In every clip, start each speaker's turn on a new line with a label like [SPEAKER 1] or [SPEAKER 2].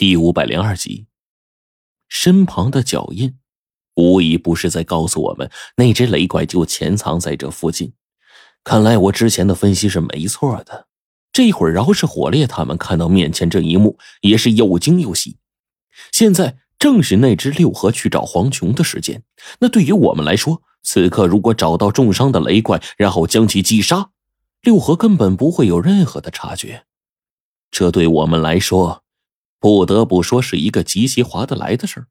[SPEAKER 1] 第五百零二集，身旁的脚印，无疑不是在告诉我们那只雷怪就潜藏在这附近。看来我之前的分析是没错的。这会儿，饶是火烈他们看到面前这一幕，也是又惊又喜。现在正是那只六合去找黄琼的时间。那对于我们来说，此刻如果找到重伤的雷怪，然后将其击杀，六合根本不会有任何的察觉。这对我们来说。不得不说是一个极其划得来的事儿。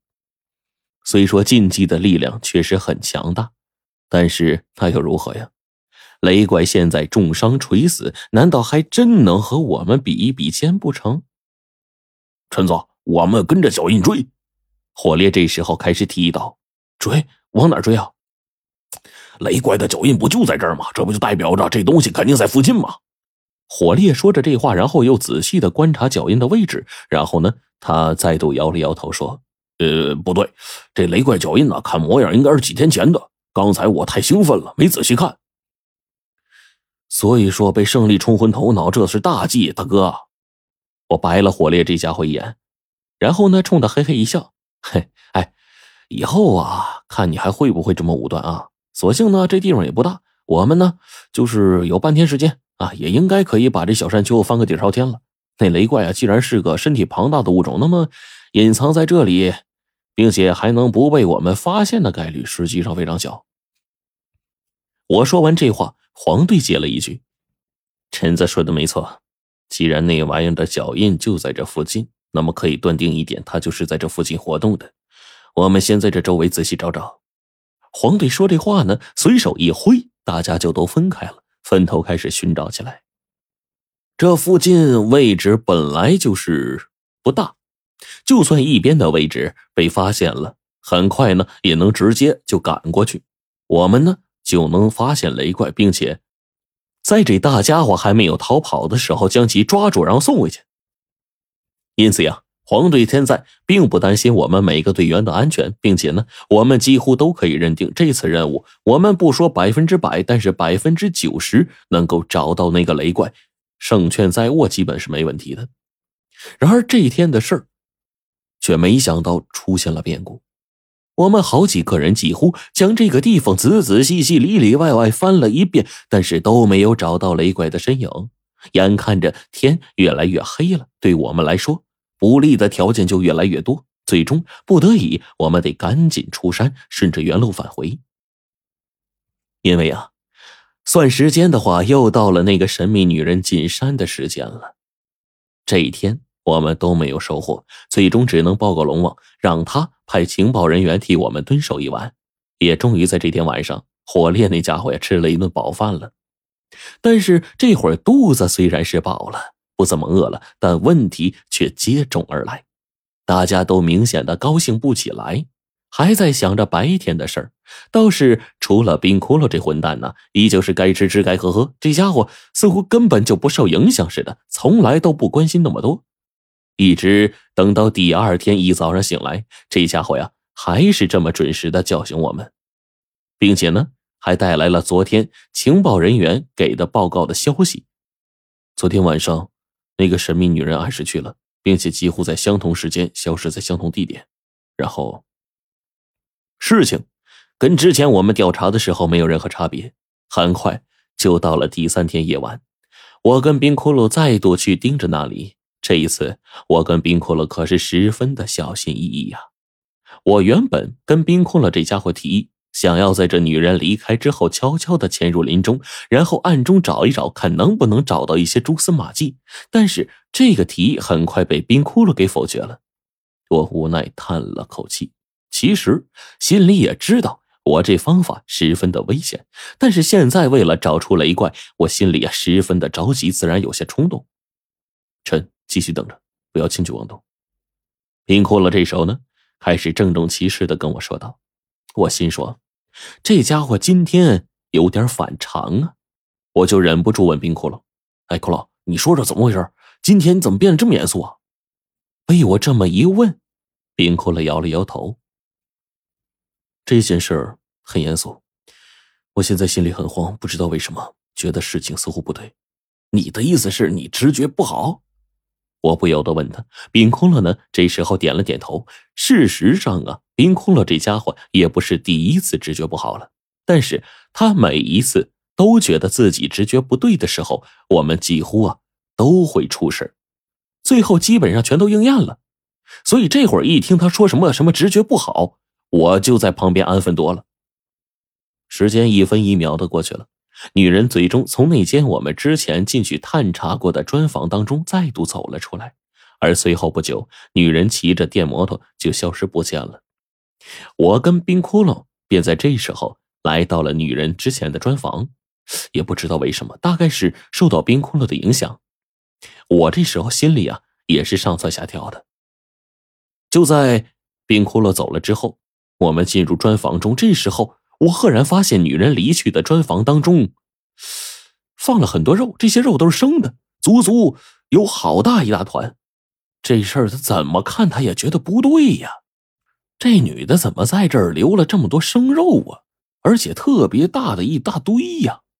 [SPEAKER 1] 虽说禁忌的力量确实很强大，但是那又如何呀？雷怪现在重伤垂死，难道还真能和我们比一比肩不成？
[SPEAKER 2] 陈总，我们跟着脚印追。
[SPEAKER 1] 火烈这时候开始提议道：“追？往哪追啊？
[SPEAKER 2] 雷怪的脚印不就在这儿吗？这不就代表着这东西肯定在附近吗？”
[SPEAKER 1] 火烈说着这话，然后又仔细的观察脚印的位置，然后呢，他再度摇了摇头说：“
[SPEAKER 2] 呃，不对，这雷怪脚印呢，看模样应该是几天前的。刚才我太兴奋了，没仔细看。
[SPEAKER 1] 所以说被胜利冲昏头脑，这是大忌，大哥。”我白了火烈这家伙一眼，然后呢，冲他嘿嘿一笑：“嘿，哎，以后啊，看你还会不会这么武断啊？索性呢，这地方也不大，我们呢，就是有半天时间。”啊，也应该可以把这小山丘翻个底朝天了。那雷怪啊，既然是个身体庞大的物种，那么隐藏在这里，并且还能不被我们发现的概率，实际上非常小。我说完这话，黄队接了一句：“陈子说的没错，既然那玩意儿的脚印就在这附近，那么可以断定一点，它就是在这附近活动的。我们先在这周围仔细找找。”黄队说这话呢，随手一挥，大家就都分开了。分头开始寻找起来。这附近位置本来就是不大，就算一边的位置被发现了，很快呢也能直接就赶过去，我们呢就能发现雷怪，并且在这大家伙还没有逃跑的时候将其抓住，然后送回去。因此呀。黄队现在并不担心我们每个队员的安全，并且呢，我们几乎都可以认定这次任务，我们不说百分之百，但是百分之九十能够找到那个雷怪，胜券在握，基本是没问题的。然而这一天的事儿，却没想到出现了变故。我们好几个人几乎将这个地方仔仔细细、里里外外翻了一遍，但是都没有找到雷怪的身影。眼看着天越来越黑了，对我们来说。不利的条件就越来越多，最终不得已，我们得赶紧出山，顺着原路返回。因为啊，算时间的话，又到了那个神秘女人进山的时间了。这一天我们都没有收获，最终只能报告龙王，让他派情报人员替我们蹲守一晚。也终于在这天晚上，火烈那家伙也吃了一顿饱饭了。但是这会儿肚子虽然是饱了。不怎么饿了，但问题却接踵而来，大家都明显的高兴不起来，还在想着白天的事儿。倒是除了冰窟窿这混蛋呢，依旧是该吃吃该喝喝。这家伙似乎根本就不受影响似的，从来都不关心那么多。一直等到第二天一早上醒来，这家伙呀还是这么准时的叫醒我们，并且呢还带来了昨天情报人员给的报告的消息。昨天晚上。那个神秘女人按时去了，并且几乎在相同时间消失在相同地点，然后事情跟之前我们调查的时候没有任何差别。很快就到了第三天夜晚，我跟冰骷髅再度去盯着那里。这一次，我跟冰骷髅可是十分的小心翼翼呀。我原本跟冰骷髅这家伙提议。想要在这女人离开之后，悄悄的潜入林中，然后暗中找一找，看能不能找到一些蛛丝马迹。但是这个提议很快被冰窟窿给否决了。我无奈叹了口气，其实心里也知道我这方法十分的危险，但是现在为了找出雷怪，我心里啊十分的着急，自然有些冲动。臣继续等着，不要轻举妄动。冰窟窿这时候呢，开始郑重其事的跟我说道。我心说，这家伙今天有点反常啊！我就忍不住问冰窟窿：“哎，骷髅，你说说怎么回事？今天你怎么变得这么严肃啊？”被我这么一问，冰窟窿摇了摇头：“这件事很严肃，我现在心里很慌，不知道为什么，觉得事情似乎不对。
[SPEAKER 2] 你的意思是你直觉不好？”
[SPEAKER 1] 我不由得问他，冰空了呢？这时候点了点头。事实上啊，冰空乐这家伙也不是第一次直觉不好了，但是他每一次都觉得自己直觉不对的时候，我们几乎啊都会出事最后基本上全都应验了。所以这会儿一听他说什么什么直觉不好，我就在旁边安分多了。时间一分一秒的过去了。女人最终从那间我们之前进去探查过的砖房当中再度走了出来，而随后不久，女人骑着电摩托就消失不见了。我跟冰窟窿便在这时候来到了女人之前的砖房，也不知道为什么，大概是受到冰窟窿的影响，我这时候心里啊也是上蹿下跳的。就在冰窟窿走了之后，我们进入砖房中，这时候。我赫然发现，女人离去的砖房当中放了很多肉，这些肉都是生的，足足有好大一大团。这事儿他怎么看他也觉得不对呀？这女的怎么在这儿留了这么多生肉啊？而且特别大的一大堆呀！